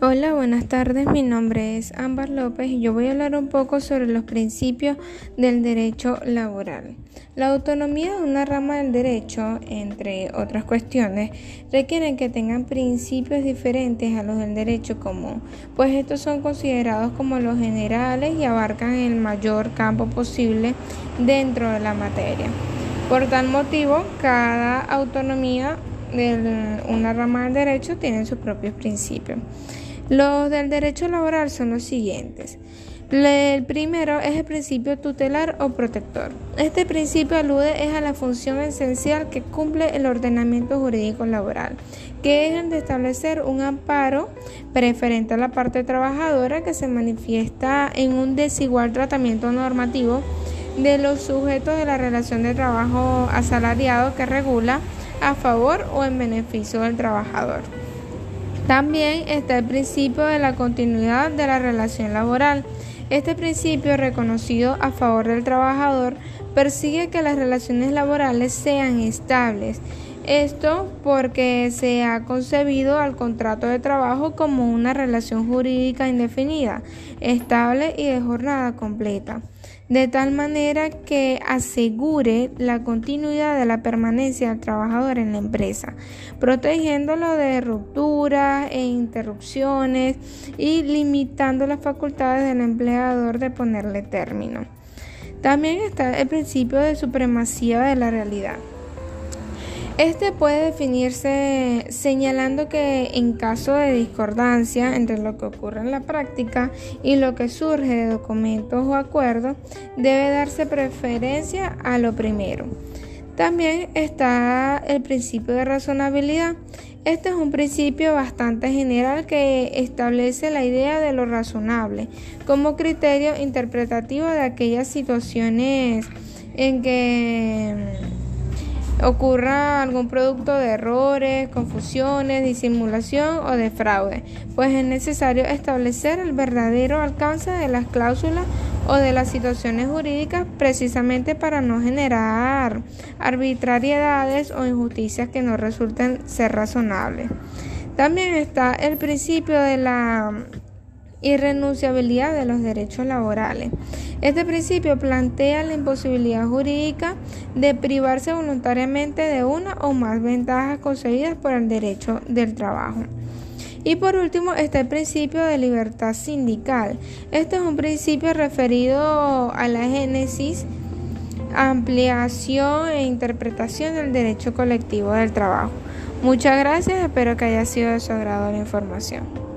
Hola, buenas tardes. Mi nombre es Ámbar López y yo voy a hablar un poco sobre los principios del derecho laboral. La autonomía de una rama del derecho, entre otras cuestiones, requiere que tengan principios diferentes a los del derecho común, pues estos son considerados como los generales y abarcan el mayor campo posible dentro de la materia. Por tal motivo, cada autonomía de una rama del derecho tiene sus propios principios. Los del derecho laboral son los siguientes. El primero es el principio tutelar o protector. Este principio alude es a la función esencial que cumple el ordenamiento jurídico laboral, que es el de establecer un amparo preferente a la parte trabajadora que se manifiesta en un desigual tratamiento normativo de los sujetos de la relación de trabajo asalariado que regula a favor o en beneficio del trabajador. También está el principio de la continuidad de la relación laboral. Este principio, reconocido a favor del trabajador, persigue que las relaciones laborales sean estables. Esto porque se ha concebido al contrato de trabajo como una relación jurídica indefinida, estable y de jornada completa de tal manera que asegure la continuidad de la permanencia del trabajador en la empresa, protegiéndolo de rupturas e interrupciones y limitando las facultades del empleador de ponerle término. También está el principio de supremacía de la realidad. Este puede definirse señalando que en caso de discordancia entre lo que ocurre en la práctica y lo que surge de documentos o acuerdos, debe darse preferencia a lo primero. También está el principio de razonabilidad. Este es un principio bastante general que establece la idea de lo razonable como criterio interpretativo de aquellas situaciones en que ocurra algún producto de errores, confusiones, disimulación o de fraude, pues es necesario establecer el verdadero alcance de las cláusulas o de las situaciones jurídicas precisamente para no generar arbitrariedades o injusticias que no resulten ser razonables. También está el principio de la irrenunciabilidad de los derechos laborales. Este principio plantea la imposibilidad jurídica de privarse voluntariamente de una o más ventajas conseguidas por el derecho del trabajo. Y por último está el principio de libertad sindical. Este es un principio referido a la génesis, ampliación e interpretación del derecho colectivo del trabajo. Muchas gracias, espero que haya sido de su agrado la información.